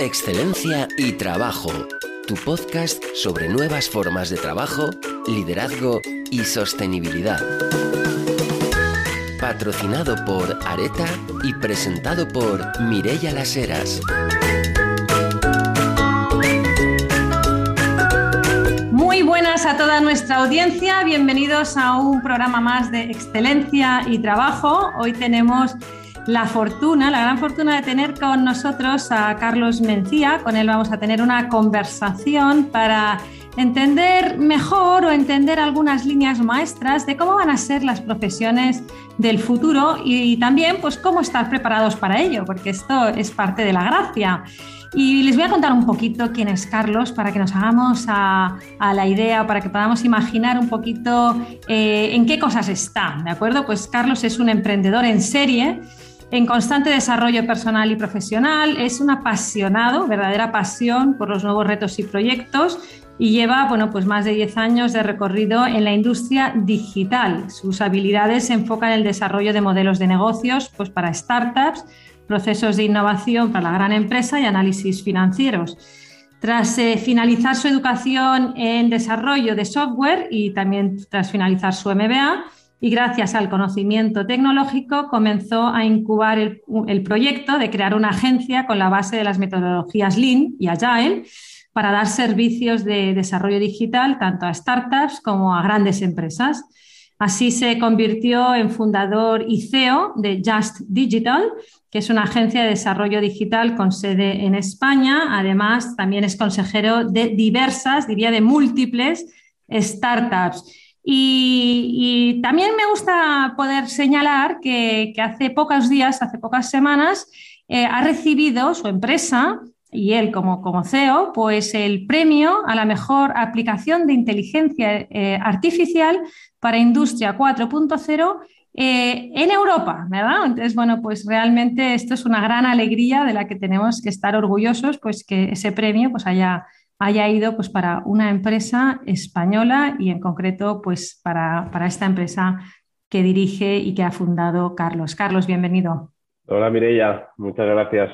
Excelencia y Trabajo, tu podcast sobre nuevas formas de trabajo, liderazgo y sostenibilidad. Patrocinado por Areta y presentado por Mirella Las Heras. Muy buenas a toda nuestra audiencia, bienvenidos a un programa más de Excelencia y Trabajo. Hoy tenemos la fortuna, la gran fortuna de tener con nosotros a Carlos Mencía. Con él vamos a tener una conversación para entender mejor o entender algunas líneas maestras de cómo van a ser las profesiones del futuro y también pues cómo estar preparados para ello, porque esto es parte de la gracia. Y les voy a contar un poquito quién es Carlos para que nos hagamos a, la idea, para que podamos imaginar un poquito eh, en qué cosas está, ¿de acuerdo? Pues Carlos es un emprendedor en serie en constante desarrollo personal y profesional, es un apasionado, verdadera pasión por los nuevos retos y proyectos y lleva bueno, pues más de 10 años de recorrido en la industria digital. Sus habilidades se enfocan en el desarrollo de modelos de negocios pues para startups, procesos de innovación para la gran empresa y análisis financieros. Tras eh, finalizar su educación en desarrollo de software y también tras finalizar su MBA, y gracias al conocimiento tecnológico comenzó a incubar el, proyecto de crear una agencia con la base de las metodologías Lean y Agile para dar servicios de desarrollo digital tanto a startups como a grandes empresas. Así se convirtió en fundador y CEO de Just Digital, que es una agencia de desarrollo digital con sede en España. Además, también es consejero de diversas, diría de múltiples startups. Y, también me gusta poder señalar que, hace pocos días, hace pocas semanas, eh, ha recibido su empresa y él como, CEO, pues el premio a la mejor aplicación de inteligencia eh, artificial para Industria 4.0 eh, en Europa, ¿verdad? Entonces, bueno, pues realmente esto es una gran alegría de la que tenemos que estar orgullosos, pues que ese premio pues haya haya ido pues, para una empresa española y en concreto pues, para, esta empresa que dirige y que ha fundado Carlos. Carlos, bienvenido. Hola Mireia, muchas gracias.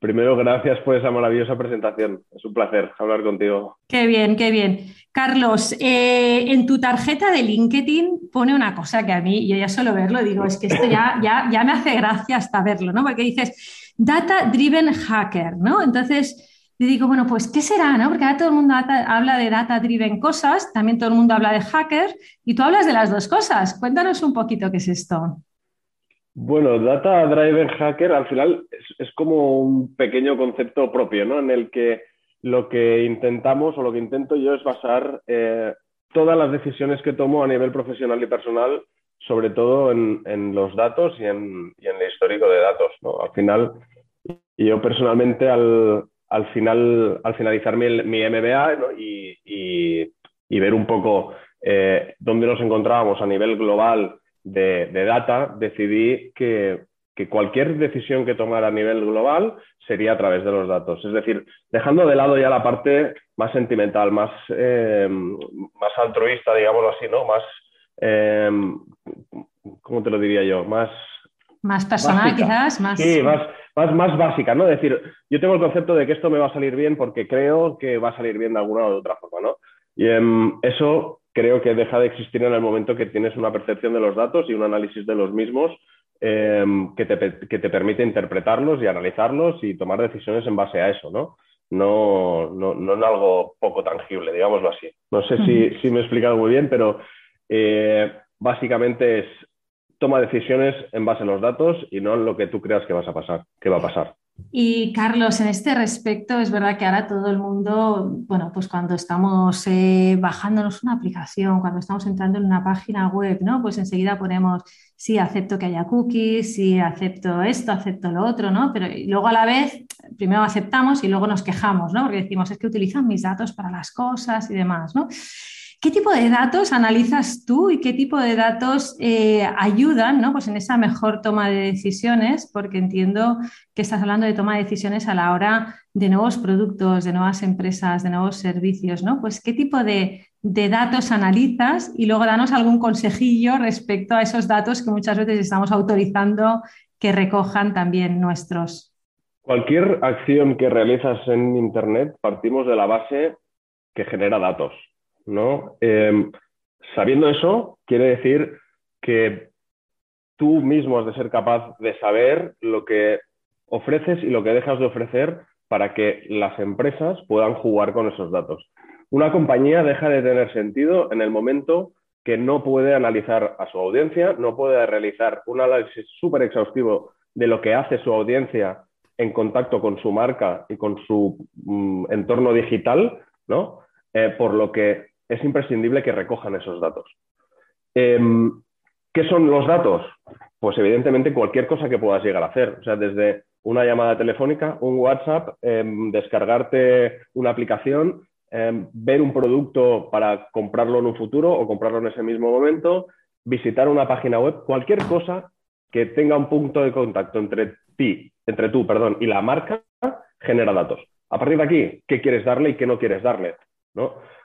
Primero, gracias por esa maravillosa presentación. Es un placer hablar contigo. Qué bien, qué bien. Carlos, eh, en tu tarjeta de LinkedIn pone una cosa que a mí, yo ya solo verlo, digo, es que esto ya, ya, ya me hace gracia hasta verlo, ¿no? Porque dices, Data Driven Hacker, ¿no? Entonces, y digo, bueno, pues, ¿qué será? ¿no? Porque ahora todo el mundo habla de data-driven cosas, también todo el mundo habla de hacker, y tú hablas de las dos cosas. Cuéntanos un poquito qué es esto. Bueno, Data Driven Hacker al final es, como un pequeño concepto propio, ¿no? En el que lo que intentamos o lo que intento yo es basar eh, todas las decisiones que tomo a nivel profesional y personal, sobre todo en, los datos y en, el histórico de datos, ¿no? Al final, yo personalmente al, al final, al finalizar mi, MBA y, ver un poco eh, dónde nos encontrábamos a nivel global de, data, decidí que, cualquier decisión que tomara a nivel global sería a través de los datos. Es decir, dejando de lado ya la parte más sentimental, más, eh, más altruista, digámoslo así, ¿no? Más, eh, ¿cómo te lo diría yo? Más... Más personal, quizás, más... Sí, más, más, básica, ¿no? Es decir, yo tengo el concepto de que esto me va a salir bien porque creo que va a salir bien de alguna o de otra forma, ¿no? Y em, eso creo que deja de existir en el momento que tienes una percepción de los datos y un análisis de los mismos em, que, te, permite interpretarlos y analizarlos y tomar decisiones en base a eso, ¿no? No, no, no en algo poco tangible, digámoslo así. No sé si, si me he explicado muy bien, pero eh, básicamente es toma decisiones en base a los datos y no en lo que tú creas que a pasar, va a pasar. Y Carlos, en este respecto, es verdad que ahora todo el mundo, bueno, pues cuando estamos eh, bajándonos una aplicación, cuando estamos entrando en una página web, ¿no? Pues enseguida ponemos, sí, acepto que haya cookies, sí, acepto esto, acepto lo otro, ¿no? Pero luego a la vez, primero aceptamos y luego nos quejamos, ¿no? Porque decimos, es que utilizan mis datos para las cosas y demás, ¿no? ¿Qué tipo de datos analizas tú y qué tipo de datos eh, ayudan ¿no? pues en esa mejor toma de decisiones? Porque entiendo que estás hablando de toma de decisiones a la hora de nuevos productos, de nuevas empresas, de nuevos servicios. ¿no? Pues qué tipo de, datos analizas y luego danos algún consejillo respecto a esos datos que muchas veces estamos autorizando que recojan también nuestros. Cualquier acción que realizas en Internet partimos de la base que genera datos, ¿no? Em, sabiendo eso, quiere decir que tú mismo has de ser capaz de saber lo que ofreces y lo que dejas de ofrecer para que las empresas puedan jugar con esos datos. Una compañía deja de tener sentido en el momento que no puede analizar a su audiencia, no puede realizar un análisis súper exhaustivo de lo que hace su audiencia en contacto con su marca y con su mm, entorno digital, ¿no? Eh, por lo que es imprescindible que recojan esos datos. Em, ¿Qué son los datos? Pues evidentemente cualquier cosa que puedas llegar a hacer. O sea, desde una llamada telefónica, un WhatsApp, em, descargarte una aplicación, Em, ver un producto para comprarlo en un futuro o comprarlo en ese mismo momento, visitar una página web, cualquier cosa que tenga un punto de contacto entre ti, entre tú, perdón, y la marca, genera datos. A partir de aquí, ¿qué quieres darle y qué no quieres darle?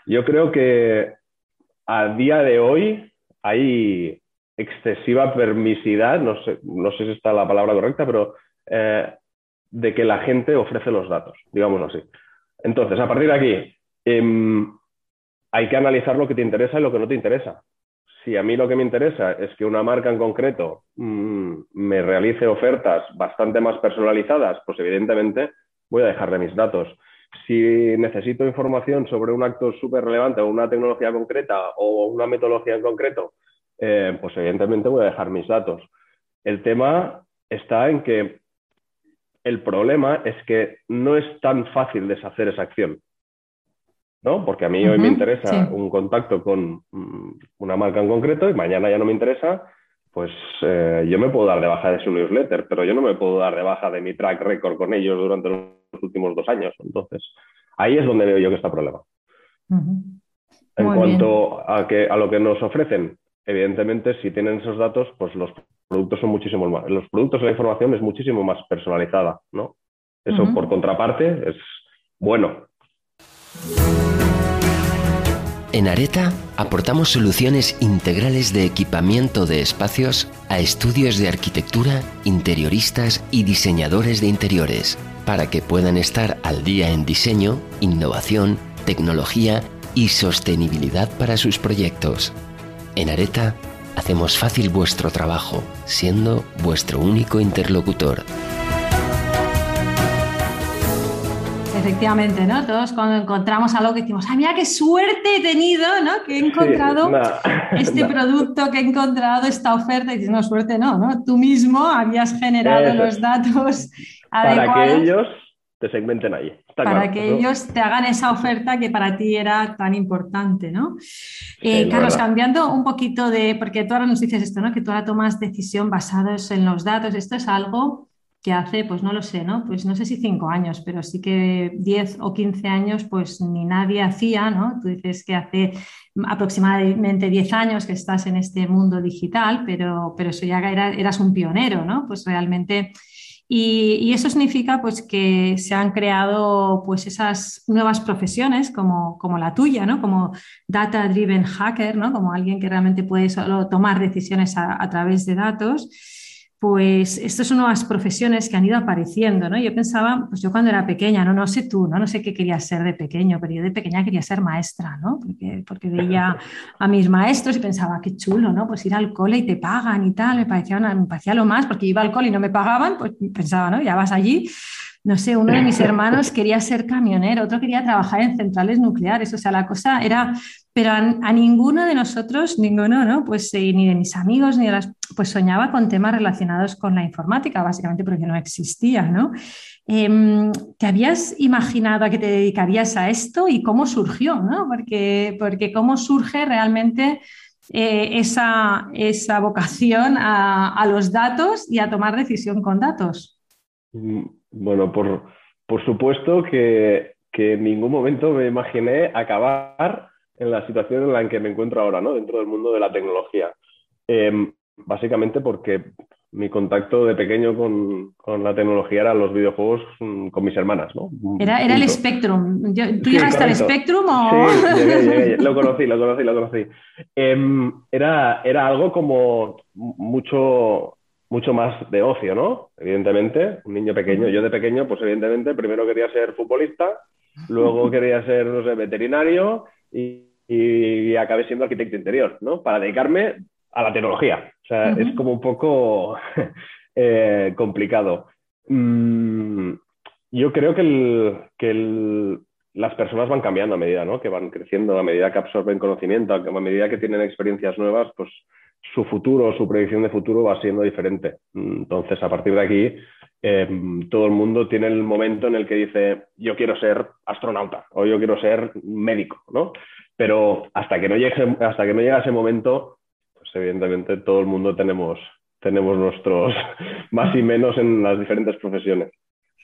Yo creo que a día de hoy hay excesiva permisidad, no sé, no sé si está la palabra correcta, pero eh, de que la gente ofrece los datos, digámoslo así. Entonces, a partir de aquí, Em, hay que analizar lo que te interesa y lo que no te interesa. Si a mí lo que me interesa es que una marca en concreto mm, me realice ofertas bastante más personalizadas, pues evidentemente voy a dejarle mis datos. Si necesito información sobre un acto súper relevante o una tecnología concreta o una metodología en concreto, eh, pues evidentemente voy a dejar mis datos. El tema está en que el problema es que no es tan fácil deshacer esa acción. ¿no? Porque a mí hoy me interesa un contacto con mm, una marca en concreto y mañana ya no me interesa, pues eh, yo me puedo dar de baja de su newsletter, pero yo no me puedo dar de baja de mi track record con ellos durante los últimos dos años. Entonces, ahí es donde veo yo que está el problema. En cuanto a, que, a lo que nos ofrecen, evidentemente, si tienen esos datos, pues los productos son muchísimo más, los productos de la información es muchísimo más personalizada, ¿no? Eso, por contraparte, es bueno, en Areta aportamos soluciones integrales de equipamiento de espacios a estudios de arquitectura, interioristas y diseñadores de interiores, para que puedan estar al día en diseño, innovación, tecnología y sostenibilidad para sus proyectos. En Areta hacemos fácil vuestro trabajo, siendo vuestro único interlocutor. Efectivamente, ¿no? Todos cuando encontramos algo que decimos, ¡ay, mira qué suerte he tenido, ¿no? Que he encontrado este producto, que he encontrado esta oferta. Y dices, no, suerte no, ¿no? Tú mismo habías generado los datos Para que ellos te segmenten ahí. para que ellos te hagan esa oferta que para ti era tan importante, ¿no? Eh, Carlos, cambiando un poquito de, porque tú ahora nos dices esto, ¿no? Que tú ahora tomas decisión basados en los datos. Esto es algo que hace, pues no lo sé, ¿no? Pues no sé si cinco años, pero sí que diez o quince años, pues ni nadie hacía, ¿no? Tú dices que hace aproximadamente diez años que estás en este mundo digital, pero, pero eso ya era, eras un pionero, ¿no? Pues realmente... Y, eso significa pues que se han creado pues esas nuevas profesiones como, como la tuya, ¿no? Como data driven hacker, ¿no? Como alguien que realmente puede solo tomar decisiones a, a través de datos pues estas son nuevas profesiones que han ido apareciendo, ¿no? Yo pensaba, pues yo cuando era pequeña, no, no sé tú, ¿no? No sé qué quería ser de pequeño, pero yo de pequeña quería ser maestra, ¿no? Porque, porque veía a mis maestros y pensaba, qué chulo, ¿no? Pues ir al cole y te pagan y tal, me parecía, me parecía lo más, porque iba al cole y no me pagaban, pues pensaba, ¿no? Ya vas allí. No sé, uno de mis hermanos quería ser camionero, otro quería trabajar en centrales nucleares, o sea, la cosa era pero a, ninguno de nosotros, ninguno, ¿no? Pues eh, ni de mis amigos, ni de las, pues soñaba con temas relacionados con la informática, básicamente porque no existía, ¿no? Em, ¿Te habías imaginado a que te dedicarías a esto y cómo surgió, ¿no? Porque, porque cómo surge realmente eh, esa, esa, vocación a, los datos y a tomar decisión con datos. Mm, bueno, por, por supuesto que, que en ningún momento me imaginé acabar en la situación en la que me encuentro ahora, ¿no? Dentro del mundo de la tecnología. Em, básicamente porque mi contacto de pequeño con, la tecnología eran los videojuegos mm, con mis hermanas, ¿no? Era, era el Spectrum. ¿Tú llegaste al Spectrum o...? Sí, lo conocí, lo conocí, lo conocí. Em, era, era algo como mucho, mucho más de ocio, ¿no? Evidentemente, un niño pequeño, yo de pequeño, pues evidentemente primero quería ser futbolista, luego quería ser, no sé, veterinario y, y acabé siendo arquitecto interior, ¿no? Para dedicarme a la tecnología. O sea, es como un poco eh, complicado. Mm, yo creo que, las personas van cambiando a medida ¿no? que van creciendo, a medida que absorben conocimiento, a medida que tienen experiencias nuevas, pues su futuro, su predicción de futuro va siendo diferente. Entonces, a partir de aquí, em, todo el mundo tiene el momento en el que dice, yo quiero ser astronauta o yo quiero ser médico, ¿no? Pero hasta que no llegue, hasta que no llega ese momento, pues evidentemente todo el mundo tenemos, tenemos nuestros más y menos en las diferentes profesiones.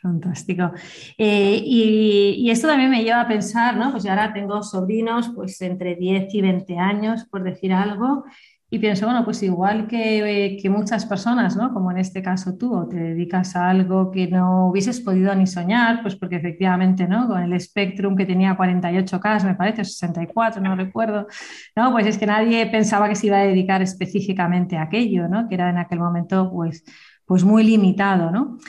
Fantástico. Eh, y, esto también me lleva a pensar, ¿no? Pues yo ahora tengo sobrinos pues entre 10 y 20 años, por decir algo, y pienso, bueno, pues igual que, que, muchas personas, ¿no? Como en este caso tú, o te dedicas a algo que no hubieses podido ni soñar, pues porque efectivamente, ¿no? Con el Spectrum que tenía 48K, me parece, 64, no recuerdo, ¿no? Pues es que nadie pensaba que se iba a dedicar específicamente a aquello, ¿no? Que era en aquel momento, pues, pues muy limitado, ¿no?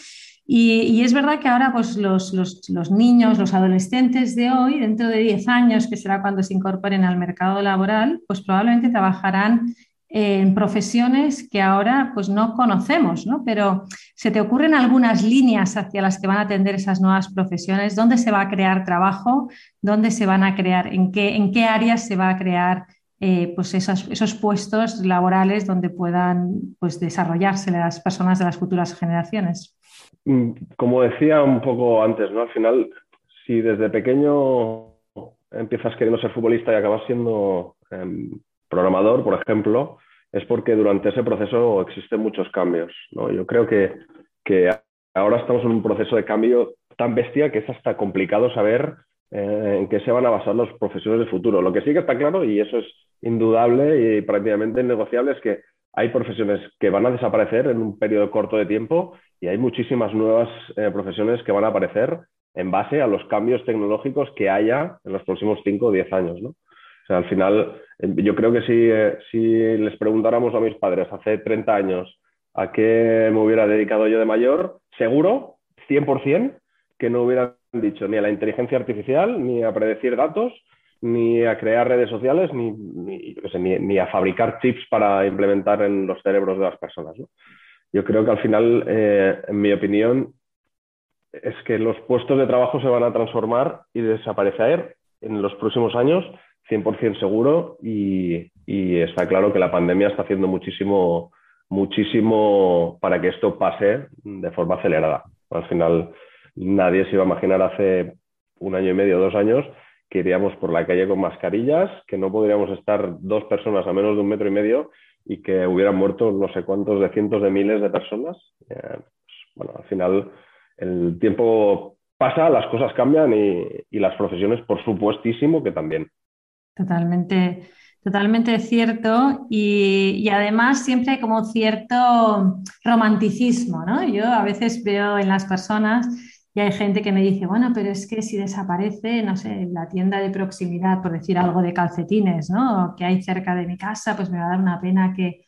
Y, y, es verdad que ahora pues, los, los, los, niños, los adolescentes de hoy, dentro de 10 años, que será cuando se incorporen al mercado laboral, pues probablemente trabajarán en profesiones que ahora pues no conocemos, ¿no? Pero ¿se te ocurren algunas líneas hacia las que van a atender esas nuevas profesiones? ¿Dónde se va a crear trabajo? ¿Dónde se van a crear? ¿En qué, en qué áreas se va a crear eh, pues esos, esos, puestos laborales donde puedan pues, desarrollarse las personas de las futuras generaciones? Mm, como decía un poco antes, ¿no? Al final, si desde pequeño empiezas queriendo ser futbolista y acabas siendo em, programador, por ejemplo, es porque durante ese proceso existen muchos cambios. ¿no? Yo creo que, que, ahora estamos en un proceso de cambio tan bestia que es hasta complicado saber eh, en qué se van a basar los profesores del futuro. Lo que sí que está claro, y eso es indudable y prácticamente innegociable, es que hay profesiones que van a desaparecer en un periodo corto de tiempo y hay muchísimas nuevas eh, profesiones que van a aparecer en base a los cambios tecnológicos que haya en los próximos 5 o 10 años. ¿no? Al final, eh, yo creo que si, eh, si les preguntáramos a mis padres hace 30 años a qué me hubiera dedicado yo de mayor, seguro, 100%, que no hubieran dicho ni a la inteligencia artificial, ni a predecir datos, ni a crear redes sociales, ni, ni, a fabricar chips para implementar en los cerebros de las personas. Yo creo que al final, eh, en mi opinión, es que los puestos de trabajo se van a transformar y desaparecer en los próximos años 100% seguro y, está claro que la pandemia está haciendo muchísimo, muchísimo para que esto pase de forma acelerada. Al final, nadie se iba a imaginar hace un año y medio, dos años, que iríamos por la calle con mascarillas, que no podríamos estar dos personas a menos de un metro y medio y que hubieran muerto no sé cuántos de cientos de miles de personas. Eh, pues, bueno, al final el tiempo pasa, las cosas cambian y, y las profesiones, por supuestísimo, que también. Totalmente, totalmente cierto. Y, además siempre hay como cierto romanticismo, ¿no? Yo a veces veo en las personas y hay gente que me dice, bueno, pero es que si desaparece, no sé, la tienda de proximidad, por decir algo de calcetines, ¿no? Que hay cerca de mi casa, pues me va a dar una pena que,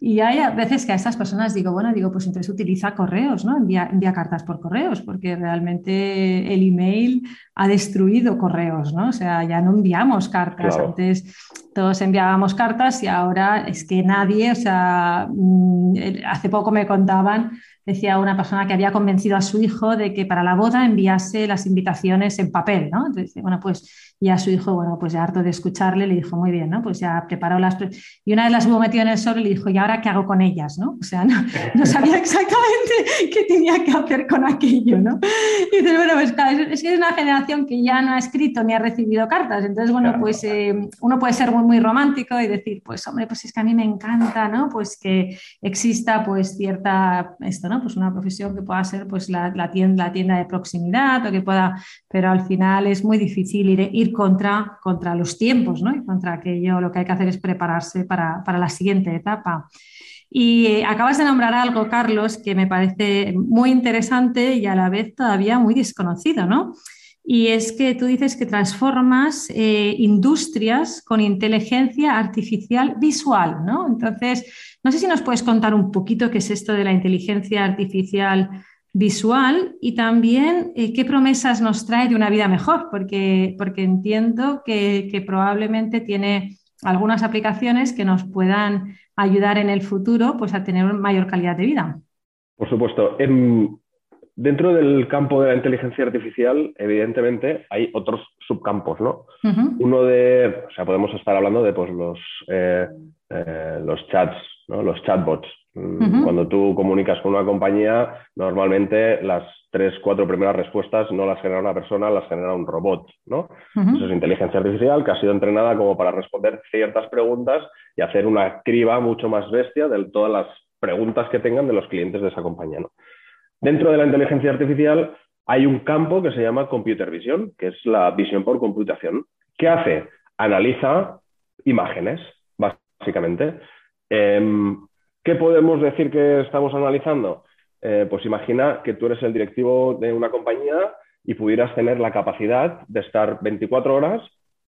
y hay veces que a estas personas digo, bueno, digo, pues entonces utiliza correos, ¿no? Envía, envía, cartas por correos, porque realmente el email ha destruido correos, ¿no? O sea, ya no enviamos cartas. Antes todos enviábamos cartas y ahora es que nadie, o sea, mm, hace poco me contaban, decía una persona que había convencido a su hijo de que para la boda enviase las invitaciones en papel, ¿no? Entonces, bueno, pues y a su hijo, bueno, pues ya harto de escucharle, le dijo, muy bien, ¿no? Pues ya preparó las... Y una vez las hubo metido en el sol y le dijo, ¿y ahora qué hago con ellas, no? O sea, no, sabía exactamente qué tenía que hacer con aquello, ¿no? Y dices, bueno, pues claro, es que es una generación que ya no ha escrito ni ha recibido cartas. Entonces, bueno, pues eh, uno puede ser muy, muy romántico y decir, pues hombre, pues es que a mí me encanta, ¿no? Pues que exista pues cierta, esto, ¿no? Pues una profesión que pueda ser pues la, la tienda, la tienda de proximidad o que pueda, pero al final es muy difícil ir, ir contra, contra los tiempos, ¿no? Y contra aquello, lo que hay que hacer es prepararse para, la siguiente etapa. Y acabas de nombrar algo, Carlos, que me parece muy interesante y a la vez todavía muy desconocido, ¿no? Y es que tú dices que transformas eh, industrias con inteligencia artificial visual, ¿no? Entonces, No sé si nos puedes contar un poquito qué es esto de la inteligencia artificial visual y también eh, qué promesas nos trae de una vida mejor, porque, porque entiendo que, probablemente tiene algunas aplicaciones que nos puedan ayudar en el futuro pues, a tener mayor calidad de vida. Por supuesto. Dentro del campo de la inteligencia artificial, evidentemente, hay otros subcampos, ¿no? Uno de, o sea, podemos estar hablando de pues, los, eh, eh, los chats, ¿no? los chatbots, Mm, cuando tú comunicas con una compañía, normalmente las tres, cuatro primeras respuestas no las genera una persona, las genera un robot, ¿no? Eso es inteligencia artificial que ha sido entrenada como para responder ciertas preguntas y hacer una criba mucho más bestia de todas las preguntas que tengan de los clientes de esa compañía, Dentro de la inteligencia artificial hay un campo que se llama computer vision, que es la visión por computación. ¿Qué hace? Analiza imágenes, básicamente. Em, ¿Qué podemos decir que estamos analizando? Eh, pues imagina que tú eres el directivo de una compañía y pudieras tener la capacidad de estar 24 horas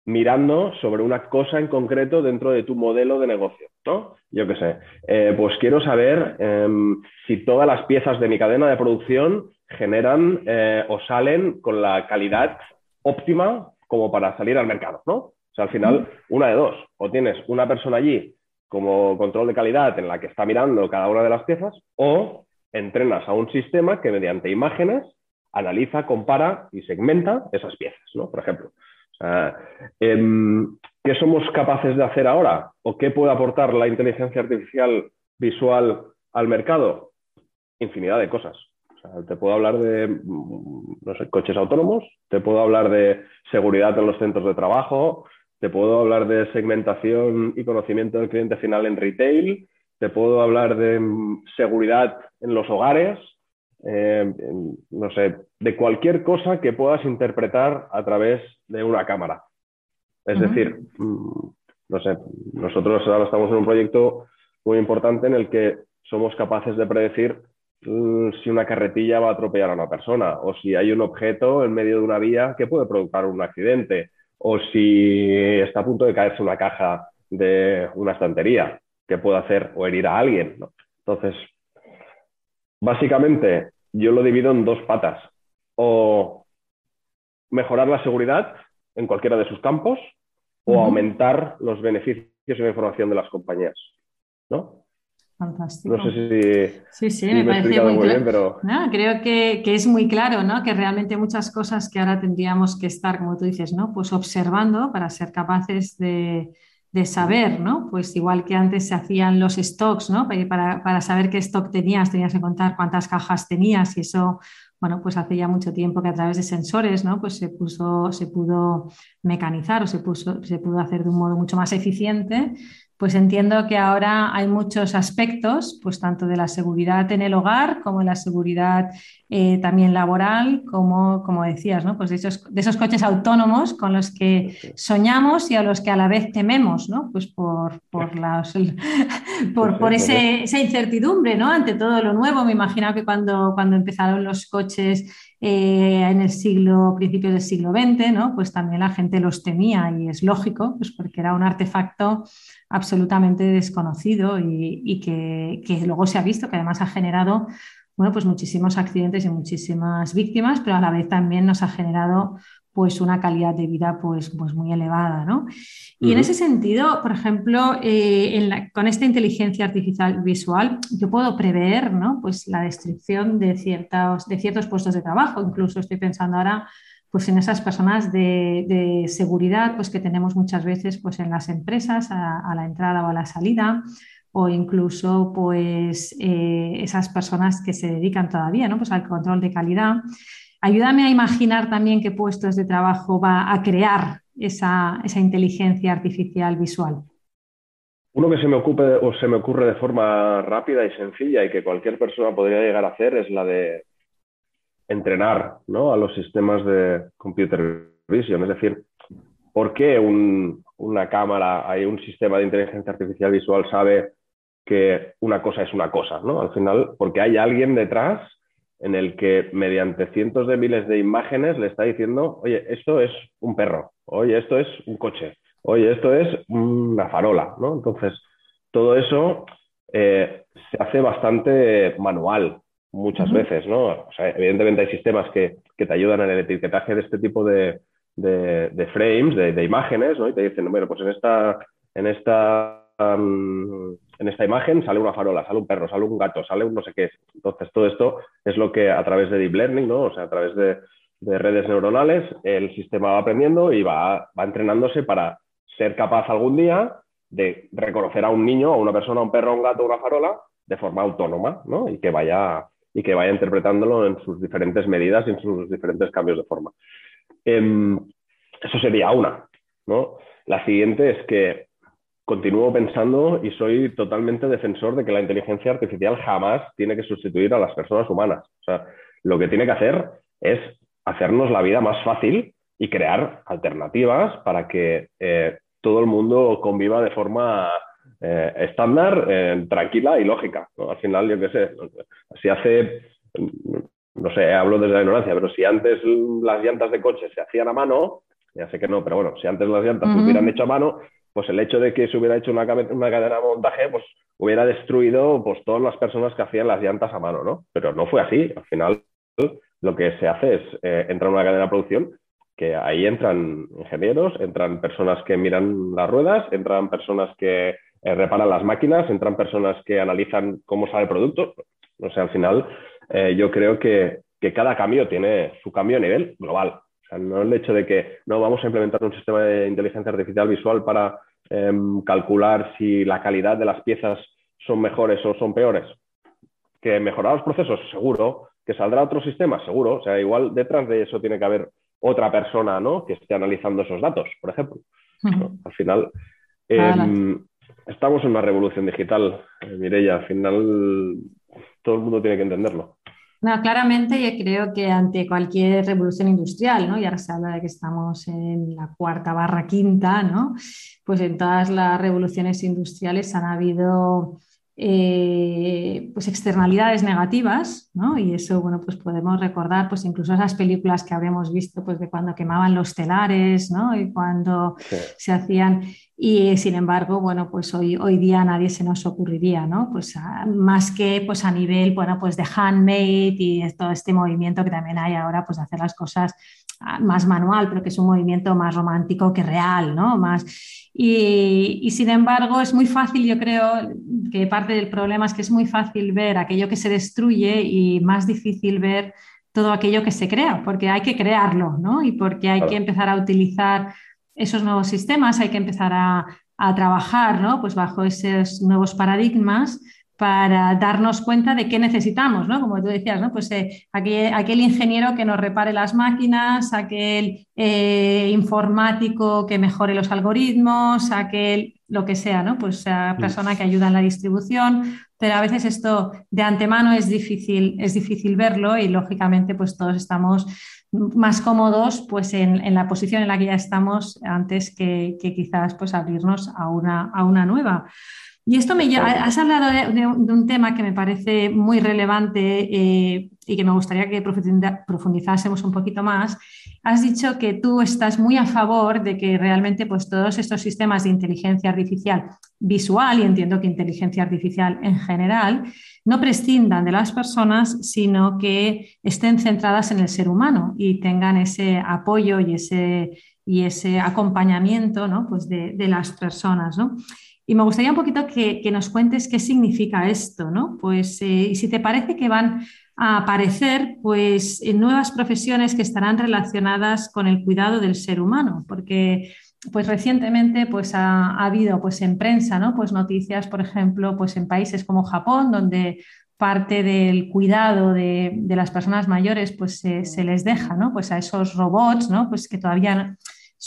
mirando sobre una cosa en concreto dentro de tu modelo de negocio, ¿no? Yo qué sé, eh, pues quiero saber em, si todas las piezas de mi cadena de producción generan eh, o salen con la calidad óptima como para salir al mercado, ¿no? O sea, al final, una de dos, o tienes una persona allí como control de calidad en la que está mirando cada una de las piezas o entrenas a un sistema que mediante imágenes analiza, compara y segmenta esas piezas, ¿no? Por ejemplo. Em, ¿Qué somos capaces de hacer ahora? ¿O qué puede aportar la inteligencia artificial visual al mercado? Infinidad de cosas. te puedo hablar de mm, coches autónomos, te puedo hablar de seguridad en los centros de trabajo, te puedo hablar de segmentación y conocimiento del cliente final en retail, te puedo hablar de mm, seguridad en los hogares, eh, no sé, de cualquier cosa que puedas interpretar a través de una cámara. Es decir, mm, no sé, nosotros ahora estamos en un proyecto muy importante en el que somos capaces de predecir mm, si una carretilla va a atropellar a una persona o si hay un objeto en medio de una vía que puede provocar un accidente o si está a punto de caerse una caja de una estantería, que puede hacer o herir a alguien. Entonces, básicamente yo lo divido en dos patas. O mejorar la seguridad en cualquiera de sus campos o aumentar los beneficios y la información de las compañías. ¿no? Fantástico. No sé si, sí, sí, me, parece muy, bien, pero... creo que, es muy claro, ¿no? Que realmente muchas cosas que ahora tendríamos que estar, como tú dices, ¿no? Pues observando para ser capaces de, saber, ¿no? Pues igual que antes se hacían los stocks, ¿no? Para, para, saber qué stock tenías, tenías que contar cuántas cajas tenías y eso, bueno, pues hace ya mucho tiempo que a través de sensores, ¿no? Pues se puso, se pudo mecanizar o se, puso, se pudo hacer de un modo mucho más eficiente pues entiendo que ahora hay muchos aspectos, pues tanto de la seguridad en el hogar como de la seguridad eh, también laboral, como, como decías, ¿no? Pues de esos, de esos, coches autónomos con los que soñamos y a los que a la vez tememos, ¿no? Pues por, por, por, por ese, esa incertidumbre, ¿no? Ante todo lo nuevo. Me imagino que cuando, cuando empezaron los coches eh, en el siglo, principios del siglo XX, ¿no? Pues también la gente los temía y es lógico, pues porque era un artefacto absolutamente desconocido y, que, luego se ha visto que además ha generado bueno, pues muchísimos accidentes y muchísimas víctimas, pero a la vez también nos ha generado pues una calidad de vida pues, pues muy elevada. ¿no? Y en ese sentido, por ejemplo, eh, con esta inteligencia artificial visual, yo puedo prever ¿no? pues la destrucción de ciertos, de ciertos puestos de trabajo. Incluso estoy pensando ahora pues en esas personas de, seguridad pues que tenemos muchas veces pues en las empresas a, la entrada o a la salida o incluso pues eh, esas personas que se dedican todavía ¿no? pues al control de calidad. Ayúdame a imaginar también qué puestos de trabajo va a crear esa, inteligencia artificial visual. Uno que se me ocupe o se me ocurre de forma rápida y sencilla y que cualquier persona podría llegar a hacer es la de entrenar ¿no? a los sistemas de computer vision. Es decir, ¿por qué una cámara, hay un sistema de inteligencia artificial visual sabe que una cosa es una cosa? ¿no? Al final, porque hay alguien detrás en el que mediante cientos de miles de imágenes le está diciendo, oye, esto es un perro, oye, esto es un coche, oye, esto es una farola, ¿no? Entonces, todo eso se hace bastante manual muchas veces, ¿no? O sea, evidentemente hay sistemas que, te ayudan en el etiquetaje de este tipo de, frames, de, imágenes, ¿no? Y te dicen, bueno, pues en esta, en esta, en esta imagen sale una farola, sale un perro, sale un gato, sale un no sé qué. Entonces, todo esto es lo que a través de deep learning, ¿no? O sea, a través de, redes neuronales, el sistema va aprendiendo y va, va entrenándose para ser capaz algún día de reconocer a un niño, a una persona, a un perro, a un gato, a una farola de forma autónoma, ¿no? Y que vaya y que vaya interpretándolo en sus diferentes medidas y en sus diferentes cambios de forma. Em, eso sería una. ¿no? La siguiente es que continúo pensando y soy totalmente defensor de que la inteligencia artificial jamás tiene que sustituir a las personas humanas. O sea, lo que tiene que hacer es hacernos la vida más fácil y crear alternativas para que eh, todo el mundo conviva de forma eh, estándar, eh, tranquila y lógica. Al final, yo qué sé, si hace, no sé, hablo desde la ignorancia, pero si antes las llantas de coche se hacían a mano, ya sé que no, pero bueno, si antes las llantas se hubieran hecho a mano, pues el hecho de que se hubiera hecho una, cadena de montaje, pues hubiera destruido pues, todas las personas que hacían las llantas a mano, ¿no? Pero no fue así. Al final, lo que se hace es eh, entrar en una cadena de producción que ahí entran ingenieros, entran personas que miran las ruedas, entran personas que eh, reparan las máquinas, entran personas que analizan cómo sale el producto. O sea, al final, eh, yo creo que, cada cambio tiene su cambio a nivel global. O sea, no el hecho de que no vamos a implementar un sistema de inteligencia artificial visual para em, calcular si la calidad de las piezas son mejores o son peores. Que mejorar los procesos, seguro. Que saldrá otro sistema, seguro. O sea, igual detrás de eso tiene que haber otra persona ¿no? que esté analizando esos datos, por ejemplo. Al final, em, estamos en una revolución digital, eh, Mireya. Al final, todo el mundo tiene que entenderlo. No, claramente yo creo que ante cualquier revolución industrial, ¿no? Y ahora se habla de que estamos en la cuarta barra quinta, ¿no? Pues en todas las revoluciones industriales han habido eh, pues externalidades negativas, ¿no? Y eso, bueno, pues podemos recordar, pues incluso esas películas que habremos visto, pues de cuando quemaban los telares, ¿no? Y cuando se hacían, y sin embargo, bueno, pues hoy, hoy día nadie se nos ocurriría, ¿no? Pues más que, pues a nivel, bueno, pues de handmade y todo este movimiento que también hay ahora, pues de hacer las cosas más manual, pero que es un movimiento más romántico que real, ¿no? Más, y, sin embargo es muy fácil, yo creo que parte del problema es que es muy fácil ver aquello que se destruye y más difícil ver todo aquello que se crea, porque hay que crearlo, ¿no? Y porque hay que empezar a utilizar esos nuevos sistemas, hay que empezar a, a trabajar, ¿no? Pues bajo esos nuevos paradigmas para darnos cuenta de qué necesitamos, ¿no? Como tú decías, ¿no? Pues eh, aquel, ingeniero que nos repare las máquinas, aquel eh, informático que mejore los algoritmos, aquel lo que sea, ¿no? Pues la persona que ayuda en la distribución, pero a veces esto de antemano es difícil, es difícil verlo y lógicamente pues todos estamos más cómodos pues en, la posición en la que ya estamos antes que, quizás pues abrirnos a una, a una nueva. Y esto me has hablado de, un tema que me parece muy relevante eh, y que me gustaría que profundizásemos un poquito más. Has dicho que tú estás muy a favor de que realmente pues, todos estos sistemas de inteligencia artificial visual, y entiendo que inteligencia artificial en general, no prescindan de las personas, sino que estén centradas en el ser humano y tengan ese apoyo y ese, y ese acompañamiento ¿no? pues de, de las personas. ¿no? Y me gustaría un poquito que, nos cuentes qué significa esto, ¿no? Pues, eh, y si te parece que van a aparecer, pues, en nuevas profesiones que estarán relacionadas con el cuidado del ser humano, porque pues recientemente pues ha, habido pues en prensa no pues noticias por ejemplo pues en países como Japón donde parte del cuidado de, las personas mayores pues se, se, les deja no pues a esos robots no pues que todavía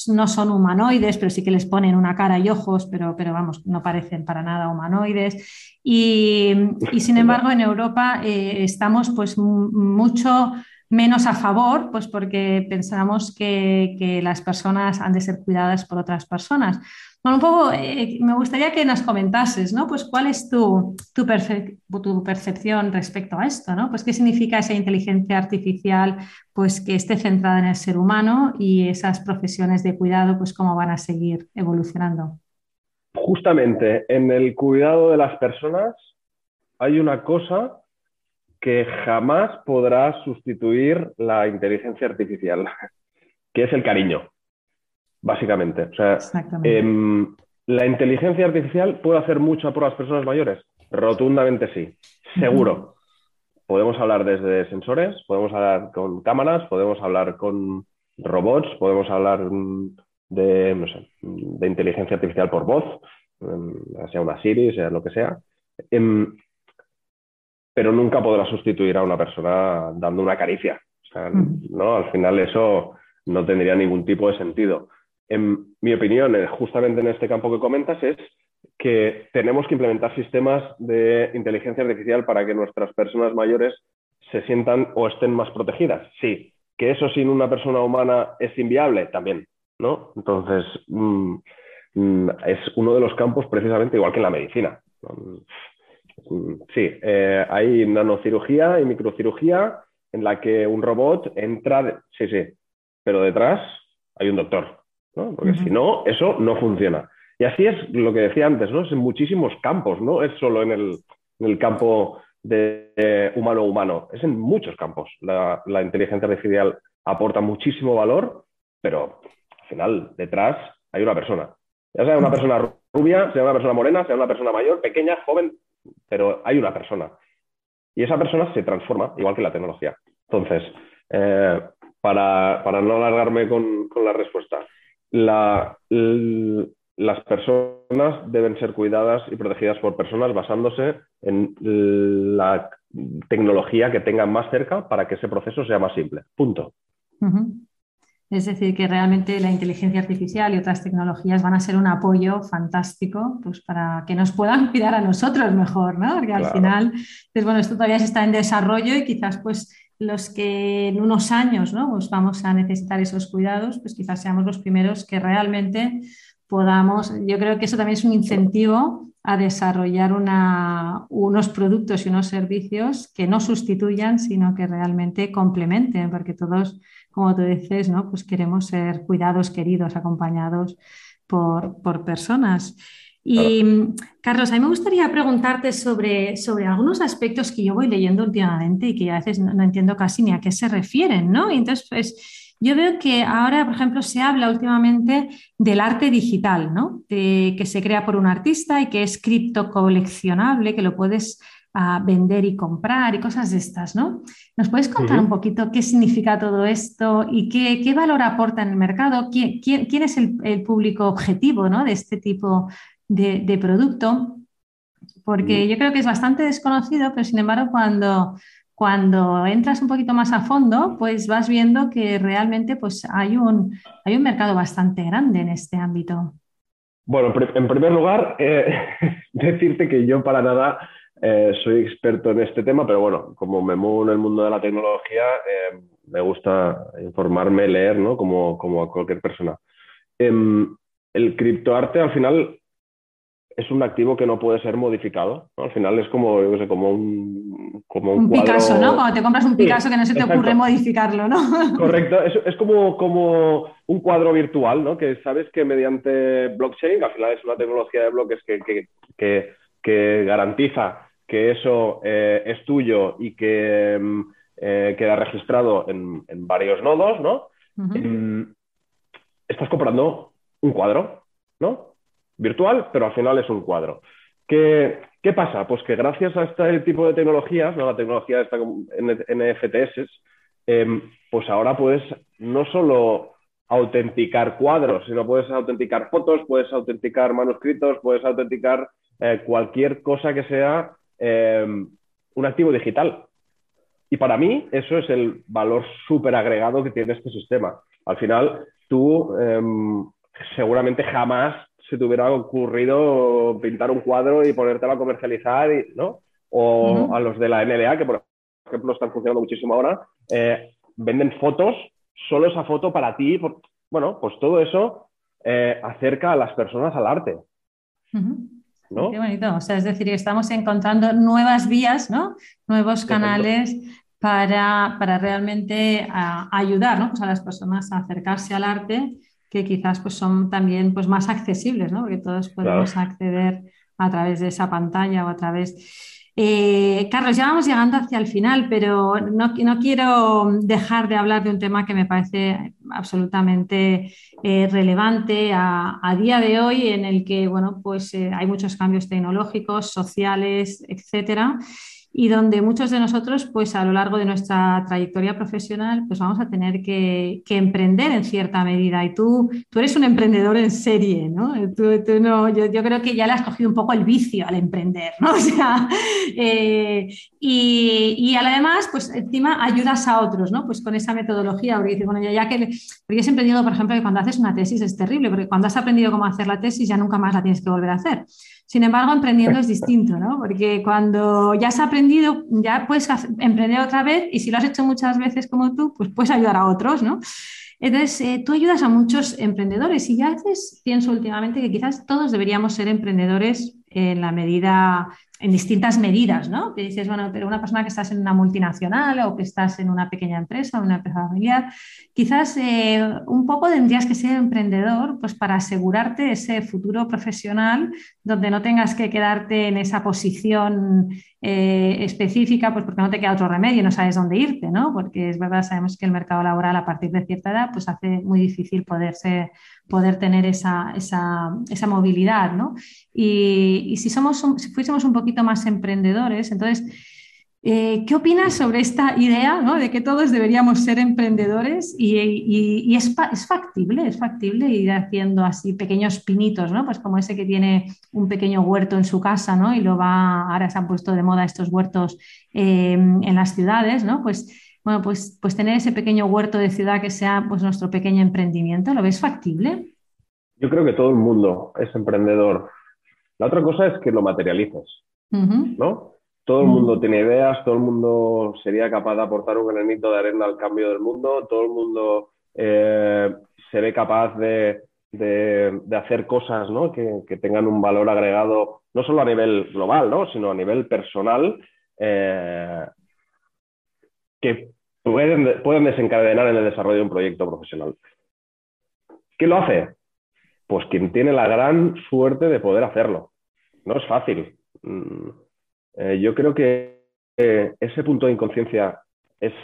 no son humanoides, pero sí que les ponen una cara y ojos, pero, pero vamos, no parecen para nada humanoides. Y, sin embargo, en Europa eh, estamos pues mucho menos a favor, pues porque pensamos que, que, las personas han de ser cuidadas por otras personas. Bueno, un poco eh, me gustaría que nos comentases, ¿no? Pues cuál es tu, tu, percepción respecto a esto, ¿no? Pues qué significa esa inteligencia artificial, pues que esté centrada en el ser humano y esas profesiones de cuidado, pues cómo van a seguir evolucionando. Justamente en el cuidado de las personas, hay una cosa que jamás podrá sustituir la inteligencia artificial, que es el cariño, básicamente. O sea, em, la inteligencia artificial puede hacer mucho por las personas mayores. Rotundamente sí, seguro. Podemos hablar desde sensores, podemos hablar con cámaras, podemos hablar con robots, podemos hablar de, no sé, de inteligencia artificial por voz, em, sea una Siri, sea lo que sea. Em, pero nunca podrá sustituir a una persona dando una caricia. ¿no? Al final eso no tendría ningún tipo de sentido. En mi opinión, eh, justamente en este campo que comentas, es que tenemos que implementar sistemas de inteligencia artificial para que nuestras personas mayores se sientan o estén más protegidas. Sí, que eso sin una persona humana es inviable, también, ¿no? Entonces, mm, mm, es uno de los campos precisamente igual que en la medicina. Mm, sí, eh, hay nanocirugía y microcirugía en la que un robot entra, sí, sí, pero detrás hay un doctor, ¿no? Porque si no, eso no funciona. Y así es lo que decía antes, ¿no? Es en muchísimos campos, no es solo en el, campo de humano-humano, es en muchos campos. La, la inteligencia artificial aporta muchísimo valor, pero al final detrás hay una persona. Ya sea una persona rubia, sea una persona morena, sea una persona mayor, pequeña, joven, pero hay una persona. Y esa persona se transforma, igual que la tecnología. Entonces, eh, para, no alargarme con, la respuesta, las personas deben ser cuidadas y protegidas por personas basándose en la tecnología que tengan más cerca para que ese proceso sea más simple. Punto. Es decir, que realmente la inteligencia artificial y otras tecnologías van a ser un apoyo fantástico pues, para que nos puedan cuidar a nosotros mejor, ¿no? Porque al final, pues, bueno, esto todavía está en desarrollo y quizás pues los que en unos años ¿no? vamos a necesitar esos cuidados, pues quizás seamos los primeros que realmente podamos, yo creo que eso también es un incentivo a desarrollar unos productos y unos servicios que no sustituyan, sino que realmente complementen, porque todos como tú dices, ¿no? Pues queremos ser cuidados, queridos, acompañados por, personas. Y Carlos, a mí me gustaría preguntarte sobre, sobre algunos aspectos que yo voy leyendo últimamente y que a veces no, entiendo casi ni a qué se refieren, ¿no? Y entonces, pues, yo veo que ahora, por ejemplo, se habla últimamente del arte digital, ¿no? que se crea por un artista y que es criptocoleccionable, que lo puedes a vender y comprar y cosas de estas, ¿no? ¿Nos puedes contar un poquito qué significa todo esto y qué, valor aporta en el mercado? ¿Quién, quién, es el, público objetivo ¿no? de este tipo de, producto? Porque yo creo que es bastante desconocido, pero sin embargo cuando, cuando entras un poquito más a fondo, pues vas viendo que realmente pues, hay, un, hay un mercado bastante grande en este ámbito. Bueno, en primer lugar, eh, decirte que yo para nada eh, soy experto en este tema, pero bueno, como me muevo en el mundo de la tecnología, eh, me gusta informarme, leer, ¿no? Como, como a cualquier persona. Em, el criptoarte al final es un activo que no puede ser modificado. Al final es como, yo sé, como un, como un, Picasso, ¿no? Cuando te compras un Picasso que no se te ocurre modificarlo, ¿no? Correcto, es, es, como, como un cuadro virtual, ¿no? Que sabes que mediante blockchain, al final es una tecnología de bloques que, que, que, que garantiza que eso eh, es tuyo y que mm, eh, queda registrado en, varios nodos, ¿no? Mm, estás comprando un cuadro, ¿no? Virtual, pero al final es un cuadro. ¿Qué, pasa? Pues que gracias a este tipo de tecnologías, ¿no? la tecnología de esta NFTs, em, pues ahora puedes no solo autenticar cuadros, sino puedes autenticar fotos, puedes autenticar manuscritos, puedes autenticar eh, cualquier cosa que sea Em, un activo digital. Y para mí eso es el valor súper agregado que tiene este sistema. Al final, tú em, seguramente jamás se te hubiera ocurrido pintar un cuadro y ponértelo a comercializar, ¿no? O a los de la NBA, que por ejemplo están funcionando muchísimo ahora, eh, venden fotos, solo esa foto para ti. bueno, pues todo eso eh, acerca a las personas al arte. Qué bonito. O sea, es decir, estamos encontrando nuevas vías, ¿no? Nuevos canales para, realmente ayudar pues a las personas a acercarse al arte, que quizás pues, son también pues, más accesibles, ¿no? Porque todos podemos acceder a través de esa pantalla o a través. Eh, Carlos, ya vamos llegando hacia el final, pero no, quiero dejar de hablar de un tema que me parece absolutamente eh, relevante a, día de hoy, en el que bueno, pues, eh, hay muchos cambios tecnológicos, sociales, etcétera y donde muchos de nosotros, pues a lo largo de nuestra trayectoria profesional, pues vamos a tener que, emprender en cierta medida. Y tú, tú eres un emprendedor en serie, ¿no? no yo, creo que ya le has cogido un poco el vicio al emprender, ¿no? Eh, y, además, pues encima ayudas a otros, ¿no? Pues con esa metodología, porque dices, bueno, ya, que, porque yo he aprendido, por ejemplo, que cuando haces una tesis es terrible, porque cuando has aprendido cómo hacer la tesis ya nunca más la tienes que volver a hacer. Sin embargo, emprendiendo es distinto, ¿no? Porque cuando ya has aprendido, ya puedes emprender otra vez y si lo has hecho muchas veces como tú, pues puedes ayudar a otros, ¿no? Entonces, eh, tú ayudas a muchos emprendedores y ya veces pienso últimamente que quizás todos deberíamos ser emprendedores en la medida en distintas medidas, ¿no? Que dices, bueno, pero una persona que estás en una multinacional o que estás en una pequeña empresa, una empresa familiar, quizás eh, un poco tendrías que ser emprendedor pues para asegurarte ese futuro profesional donde no tengas que quedarte en esa posición eh, específica, pues porque no te queda otro remedio, no sabes dónde irte, ¿no? Porque es verdad, sabemos que el mercado laboral a partir de cierta edad pues hace muy difícil poderse poder tener esa, esa, movilidad. ¿no? Y, si, somos si fuésemos un poquito más emprendedores, entonces, eh, ¿qué opinas sobre esta idea ¿no? de que todos deberíamos ser emprendedores? Y, es, es, factible, es factible ir haciendo así pequeños pinitos, ¿no? pues como ese que tiene un pequeño huerto en su casa ¿no? y lo va, ahora se han puesto de moda estos huertos eh, en las ciudades, ¿no? pues bueno, pues, pues tener ese pequeño huerto de ciudad que sea pues nuestro pequeño emprendimiento, ¿lo ves factible? Yo creo que todo el mundo es emprendedor. La otra cosa es que lo materialices, ¿no? Todo el mundo tiene ideas, todo el mundo sería capaz de aportar un granito de arena al cambio del mundo, todo el mundo eh, se ve capaz de, hacer cosas ¿no? que, tengan un valor agregado, no solo a nivel global, ¿no? sino a nivel personal, eh, que pueden, desencadenar en el desarrollo de un proyecto profesional. ¿Qué lo hace? Pues quien tiene la gran suerte de poder hacerlo. No es fácil. Mm, eh, yo creo que eh, ese punto de inconsciencia es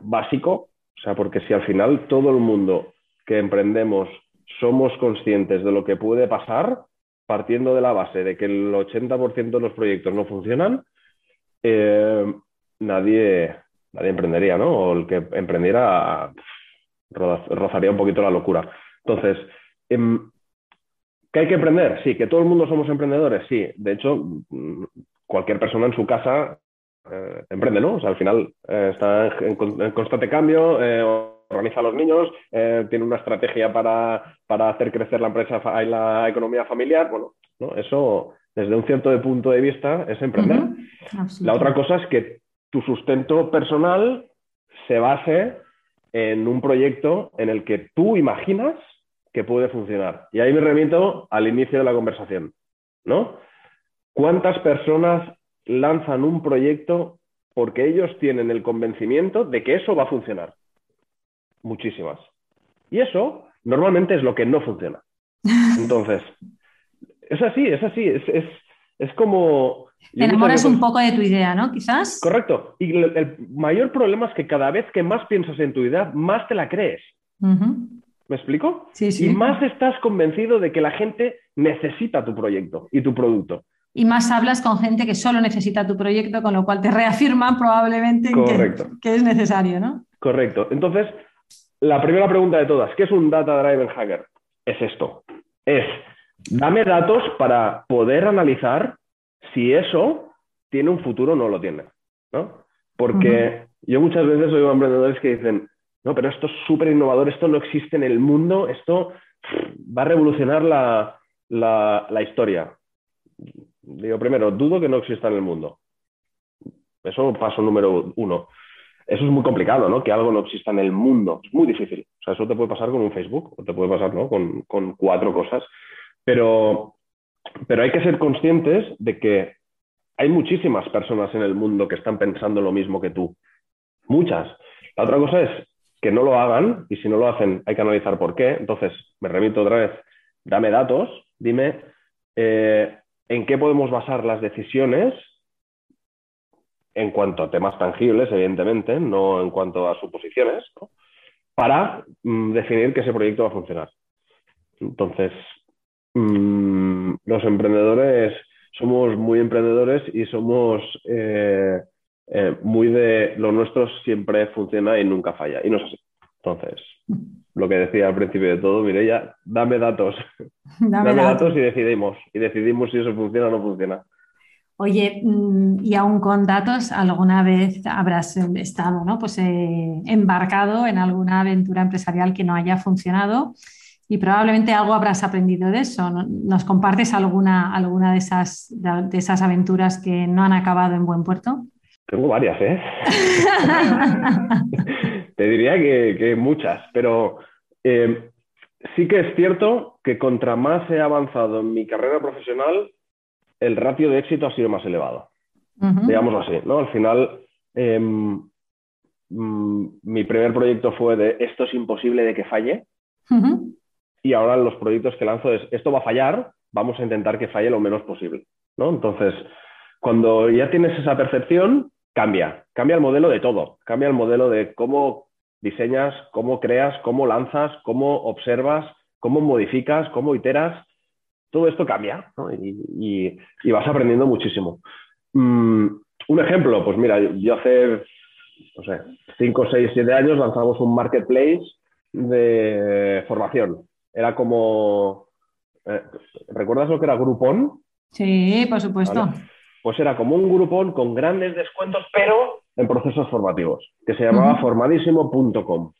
básico, o sea, porque si al final todo el mundo que emprendemos somos conscientes de lo que puede pasar, partiendo de la base de que el 80% de los proyectos no funcionan, eh, nadie, nadie emprendería, ¿no? O el que emprendiera rozaría un poquito la locura. Entonces, em, ¿qué hay que emprender? Sí, que todo el mundo somos emprendedores, sí. De hecho, mm, cualquier persona en su casa eh, emprende, ¿no? O sea, al final eh, está en, constante cambio, eh, organiza a los niños, tiene una estrategia para, hacer crecer la empresa y la economía familiar. Bueno, ¿no? eso desde un cierto punto de vista es emprender. La otra cosa es que tu sustento personal se base en un proyecto en el que tú imaginas que puede funcionar. Y ahí me remito al inicio de la conversación, ¿no? ¿Cuántas personas lanzan un proyecto porque ellos tienen el convencimiento de que eso va a funcionar? Muchísimas. Y eso normalmente es lo que no funciona. Entonces, es así, es así, es, es, es como te enamoras un poco de tu idea, ¿no? Quizás. Correcto. Y el, mayor problema es que cada vez que más piensas en tu idea, más te la crees. ¿Me explico? Sí, sí. Y más estás convencido de que la gente necesita tu proyecto y tu producto. Y más hablas con gente que solo necesita tu proyecto, con lo cual te reafirman probablemente que, es necesario, ¿no? Correcto. Entonces, la primera pregunta de todas, ¿qué es un Data Driven Hacker? Es esto. Es, dame datos para poder analizar si eso tiene un futuro o no lo tiene, ¿no? Porque yo muchas veces oigo emprendedores que dicen, no, pero esto es súper innovador, esto no existe en el mundo, esto va a revolucionar la, la, historia. Digo, primero, dudo que no exista en el mundo. Eso paso número uno. Eso es muy complicado, ¿no? Que algo no exista en el mundo. Es muy difícil. O sea, eso te puede pasar con un Facebook, o te puede pasar, ¿no? Con, con cuatro cosas. Pero pero hay que ser conscientes de que hay muchísimas personas en el mundo que están pensando lo mismo que tú. Muchas. La otra cosa es que no lo hagan y si no lo hacen hay que analizar por qué. Entonces, me remito otra vez, dame datos, dime eh, en qué podemos basar las decisiones en cuanto a temas tangibles, evidentemente, no en cuanto a suposiciones, para mm, definir que ese proyecto va a funcionar. Entonces, mm, los emprendedores somos muy emprendedores y somos eh, eh, muy de lo nuestro siempre funciona y nunca falla. Y no es así. Entonces, lo que decía al principio de todo, Mireya, dame datos. Dame, datos. y decidimos. Y decidimos si eso funciona o no funciona. Oye, mm, y aún con datos, ¿alguna vez habrás estado ¿no? pues, eh, embarcado en alguna aventura empresarial que no haya funcionado? Y probablemente algo habrás aprendido de eso. ¿Nos compartes alguna, alguna de, esas, de esas aventuras que no han acabado en buen puerto? Tengo varias, ¿eh? Te diría que, muchas, pero eh, sí que es cierto que contra más he avanzado en mi carrera profesional, el ratio de éxito ha sido más elevado. Digámoslo así, ¿no? Al final, em, mm, mi primer proyecto fue de esto es imposible de que falle. Y ahora los proyectos que lanzo es esto va a fallar, vamos a intentar que falle lo menos posible. ¿no? Entonces, cuando ya tienes esa percepción, cambia, cambia el modelo de todo, cambia el modelo de cómo diseñas, cómo creas, cómo lanzas, cómo observas, cómo modificas, cómo iteras. Todo esto cambia y, vas aprendiendo muchísimo. Mm, un ejemplo, pues mira, yo hace, no sé, 5, 6, 7 años lanzamos un marketplace de formación. Era como, eh, ¿recuerdas lo que era Groupon? Sí, por supuesto pues era como un grupón con grandes descuentos, pero en procesos formativos, que se llamaba formadísimo.com.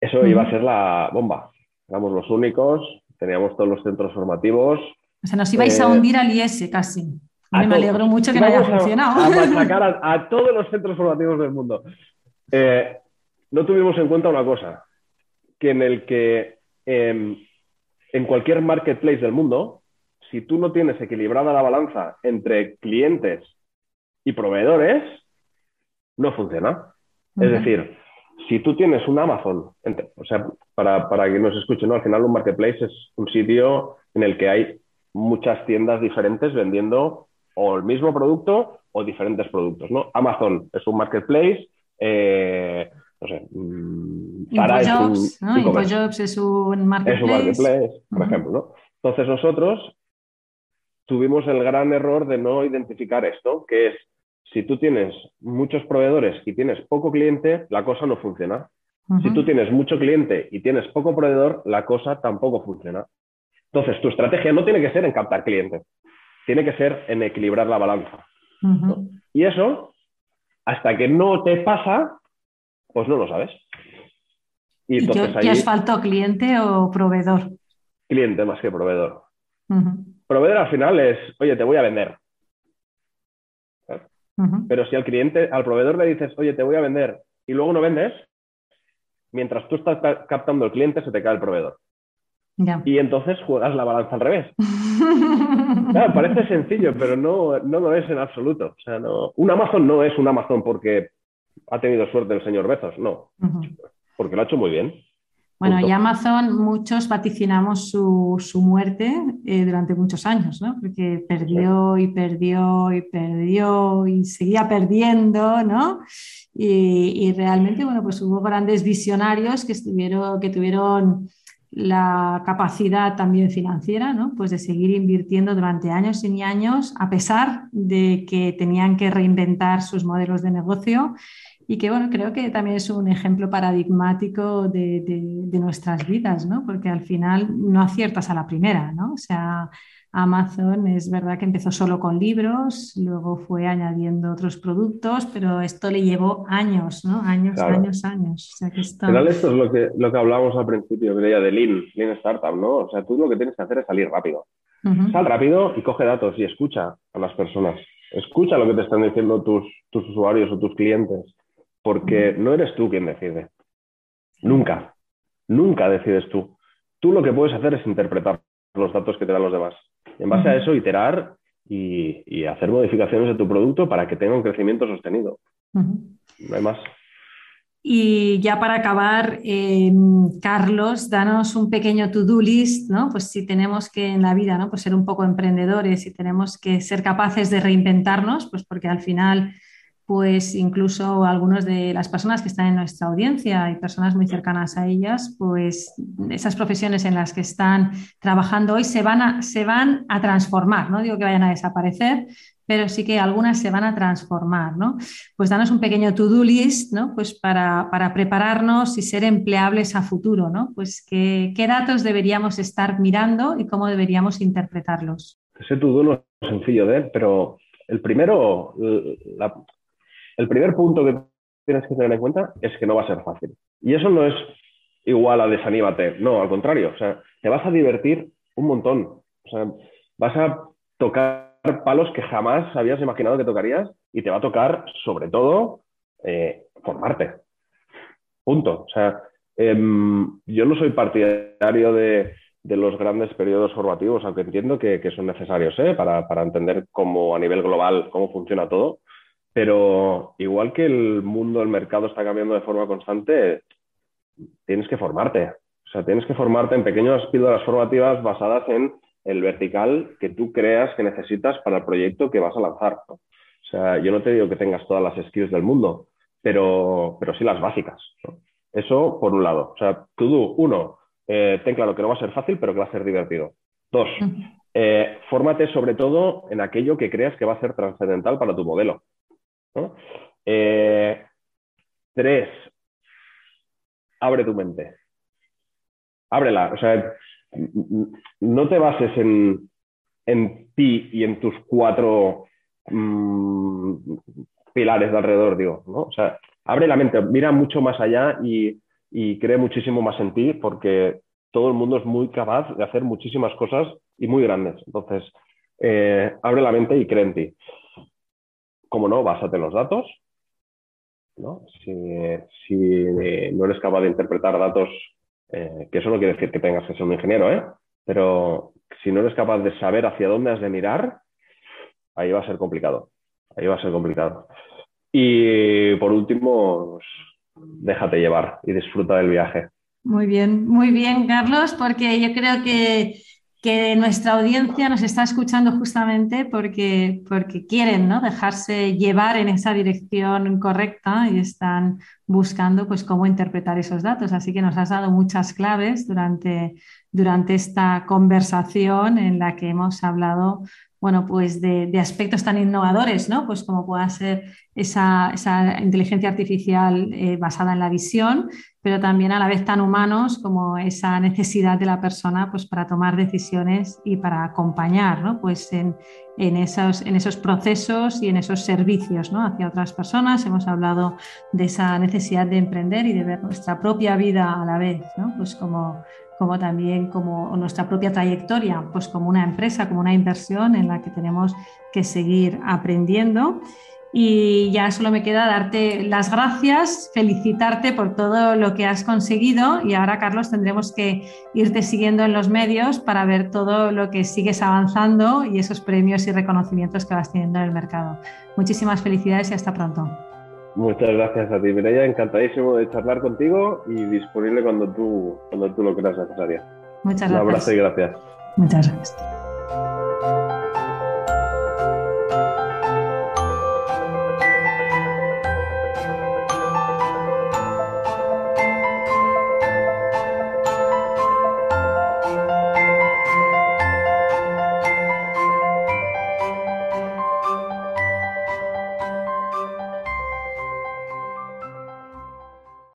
Eso iba a ser la bomba. Éramos los únicos, teníamos todos los centros formativos. O sea, nos ibais a eh, hundir al IS casi. me alegro mucho que no haya funcionado. A, a, todos los centros formativos del mundo. Eh, no tuvimos en cuenta una cosa, que en el que em, en cualquier marketplace del mundo si tú no tienes equilibrada la balanza entre clientes y proveedores, no funciona. Es decir, si tú tienes un Amazon, o sea, para, para que nos escuchen, ¿no? al final un marketplace es un sitio en el que hay muchas tiendas diferentes vendiendo o el mismo producto o diferentes productos. ¿no? Amazon es un marketplace, eh, no sé, para un, ¿no? Infojobs es un marketplace. Es un marketplace, por ejemplo. ¿no? Entonces nosotros tuvimos el gran error de no identificar esto, que es, si tú tienes muchos proveedores y tienes poco cliente, la cosa no funciona. Si tú tienes mucho cliente y tienes poco proveedor, la cosa tampoco funciona. Entonces, tu estrategia no tiene que ser en captar clientes, tiene que ser en equilibrar la balanza. Y eso, hasta que no te pasa, pues no lo sabes. Y, entonces, ¿Qué, faltado, cliente o proveedor? Cliente más que proveedor. Proveedor al final es, oye, te voy a vender. Pero si al cliente, al proveedor le dices, oye, te voy a vender y luego no vendes, mientras tú estás captando el cliente, se te cae el proveedor. Y entonces juegas la balanza al revés. parece sencillo, pero no, no lo es en absoluto. O sea, no, un Amazon no es un Amazon porque ha tenido suerte el señor Bezos, no. Porque lo ha hecho muy bien. Bueno, y Amazon muchos vaticinamos su, muerte eh, durante muchos años, ¿no? Porque perdió y perdió y perdió y seguía perdiendo, ¿no? Y, realmente, bueno, pues hubo grandes visionarios que, estuvieron, que tuvieron la capacidad también financiera, ¿no? Pues de seguir invirtiendo durante años y años, a pesar de que tenían que reinventar sus modelos de negocio y que bueno, creo que también es un ejemplo paradigmático de, de, nuestras vidas, ¿no? Porque al final no aciertas a la primera, ¿no? O sea, Amazon es verdad que empezó solo con libros, luego fue añadiendo otros productos, pero esto le llevó años, ¿no? Años, años, años. O sea, que esto... Al esto es lo que, lo que hablábamos al principio, de Lean, Lean Startup, ¿no? O sea, tú lo que tienes que hacer es salir rápido. Sal rápido y coge datos y escucha a las personas. Escucha lo que te están diciendo tus, tus usuarios o tus clientes porque no eres tú quien decide. Nunca, nunca decides tú. Tú lo que puedes hacer es interpretar los datos que te dan los demás. En base a eso, iterar y, hacer modificaciones de tu producto para que tenga un crecimiento sostenido. No hay más. Y ya para acabar, eh, Carlos, danos un pequeño to-do list, ¿no? Pues si tenemos que en la vida, ¿no? Pues ser un poco emprendedores y tenemos que ser capaces de reinventarnos, pues porque al final, pues incluso algunos de las personas que están en nuestra audiencia y personas muy cercanas a ellas, pues esas profesiones en las que están trabajando hoy se van a, se van a transformar, no digo que vayan a desaparecer, pero sí que algunas se van a transformar, ¿no? Pues danos un pequeño to-do list, ¿no? Pues para, prepararnos y ser empleables a futuro, ¿no? Pues qué, datos deberíamos estar mirando y cómo deberíamos interpretarlos. Ese to-do no es sencillo de pero el primero, el primer punto que tienes que tener en cuenta es que no va a ser fácil. Y eso no es igual a desanímate, no, al contrario, o sea, te vas a divertir un montón, o sea, vas a tocar palos que jamás habías imaginado que tocarías y te va a tocar, sobre todo, eh, formarte. Punto. O sea, em, yo no soy partidario de, los grandes periodos formativos, aunque entiendo que, son necesarios ¿eh? para, para, entender cómo a nivel global cómo funciona todo. Pero igual que el mundo, el mercado está cambiando de forma constante, tienes que formarte. O sea, tienes que formarte en pequeñas píldoras formativas basadas en el vertical que tú creas que necesitas para el proyecto que vas a lanzar. O sea, yo no te digo que tengas todas las skills del mundo, pero, pero sí las básicas. Eso por un lado. O sea, tú, uno, eh, ten claro que no va a ser fácil, pero que va a ser divertido. Dos, eh, fórmate sobre todo en aquello que creas que va a ser trascendental para tu modelo. Eh, tres, abre tu mente. Ábrela. O sea, no te bases en, ti y en tus cuatro mm, pilares de alrededor, digo, ¿no? O sea, abre la mente, mira mucho más allá y, cree muchísimo más en ti porque todo el mundo es muy capaz de hacer muchísimas cosas y muy grandes. Entonces, eh, abre la mente y cree en ti. Como no, básate en los datos. ¿no? Si, si no eres capaz de interpretar datos eh, que eso no quiere decir que tengas que ser un ingeniero, ¿eh? Pero si no eres capaz de saber hacia dónde has de mirar, ahí va a ser complicado. Ahí va a ser complicado. Y por último, pues, déjate llevar y disfruta del viaje. Muy bien, muy bien, Carlos, porque yo creo que que nuestra audiencia nos está escuchando justamente porque, porque quieren ¿no? dejarse llevar en esa dirección correcta y están buscando pues, cómo interpretar esos datos. Así que nos has dado muchas claves durante, durante esta conversación en la que hemos hablado bueno, pues de, aspectos tan innovadores, ¿no? Pues como pueda ser esa, inteligencia artificial eh, basada en la visión, pero también a la vez tan humanos como esa necesidad de la persona pues, para tomar decisiones y para acompañar ¿no? pues en, esos, en esos procesos y en esos servicios ¿no? hacia otras personas. Hemos hablado de esa necesidad de emprender y de ver nuestra propia vida a la vez, ¿no? pues como, como también como nuestra propia trayectoria, pues como una empresa, como una inversión en la que tenemos que seguir aprendiendo. Y ya solo me queda darte las gracias, felicitarte por todo lo que has conseguido y ahora, Carlos, tendremos que irte siguiendo en los medios para ver todo lo que sigues avanzando y esos premios y reconocimientos que vas teniendo en el mercado. Muchísimas felicidades y hasta pronto. Muchas gracias a ti, Mireia. Encantadísimo de charlar contigo y disponible cuando tú, cuando tú lo creas necesario. Muchas gracias. Un abrazo y gracias. Muchas gracias.